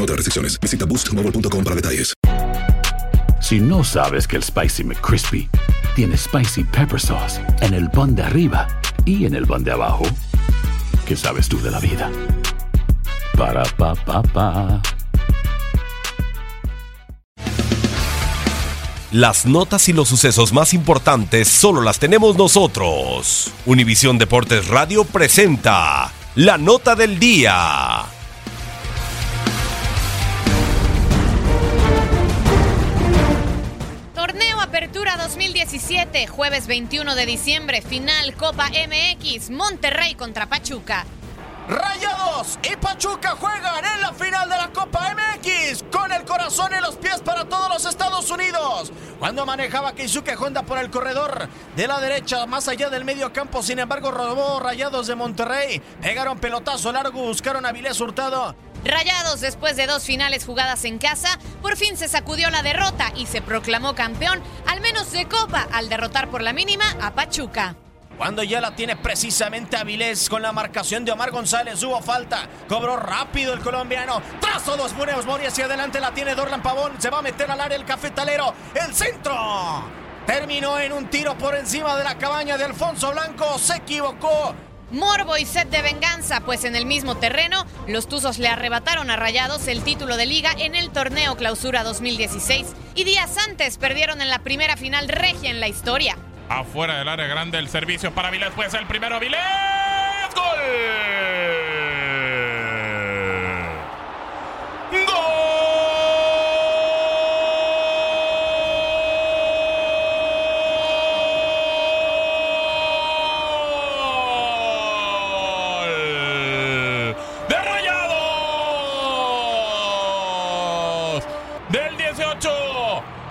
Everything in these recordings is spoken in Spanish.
Aplican otras restricciones. Visita boostmobile.com para detalles. Si no sabes que el Spicy McCrispy tiene Spicy Pepper Sauce en el pan de arriba y en el pan de abajo, ¿qué sabes tú de la vida? Para, pa, pa, pa. Las notas y los sucesos más importantes solo las tenemos nosotros. Univisión Deportes Radio presenta la nota del día. Apertura 2017, jueves 21 de diciembre, final Copa MX, Monterrey contra Pachuca. Rayados y Pachuca juegan en la final de la Copa MX con el corazón y los pies para todos los Estados Unidos. Cuando manejaba Keisuke Honda por el corredor de la derecha, más allá del medio campo, sin embargo, robó Rayados de Monterrey. Pegaron pelotazo largo, buscaron a Vilés Hurtado. Rayados, después de dos finales jugadas en casa, por fin se sacudió la derrota y se proclamó campeón, al menos de Copa, al derrotar por la mínima a Pachuca. Cuando ya la tiene precisamente Avilés con la marcación de Omar González, hubo falta, cobró rápido el colombiano, trazo dos buenos Mori hacia adelante, la tiene Dorlan Pavón, se va a meter al área el cafetalero, el centro. Terminó en un tiro por encima de la cabaña de Alfonso Blanco, se equivocó. Morbo y sed de venganza, pues en el mismo terreno, los Tuzos le arrebataron a Rayados el título de liga en el torneo Clausura 2016 y días antes perdieron en la primera final regia en la historia. Afuera del área grande el servicio para Vilés. Puede ser el primero. Vilés. ¡Gol!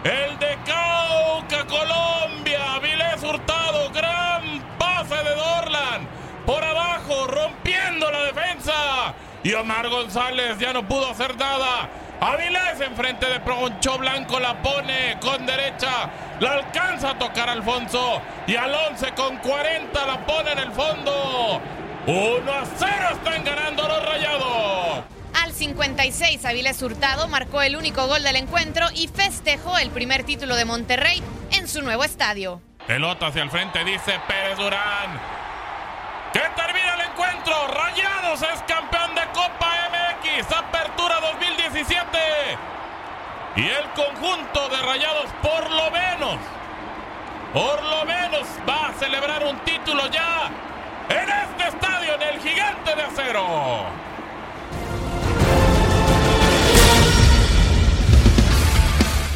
El de Cauca, Colombia. Vilés Hurtado. Gran pase de Dorlan. Por abajo, rompiendo la defensa. Y Omar González ya no pudo hacer nada. Avilés enfrente de Poncho Blanco la pone con derecha. La alcanza a tocar Alfonso. Y al 11 con 40 la pone en el fondo. 1 a 0 están ganando 56, Avilés Hurtado marcó el único gol del encuentro y festejó el primer título de Monterrey en su nuevo estadio. Pelota hacia el frente, dice Pérez Durán. Que termina el encuentro. Rayados es campeón de Copa MX. Apertura 2017. Y el conjunto de Rayados, por lo menos, por lo menos va a celebrar un título ya en este estadio, en el Gigante de Acero.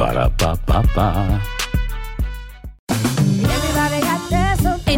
Para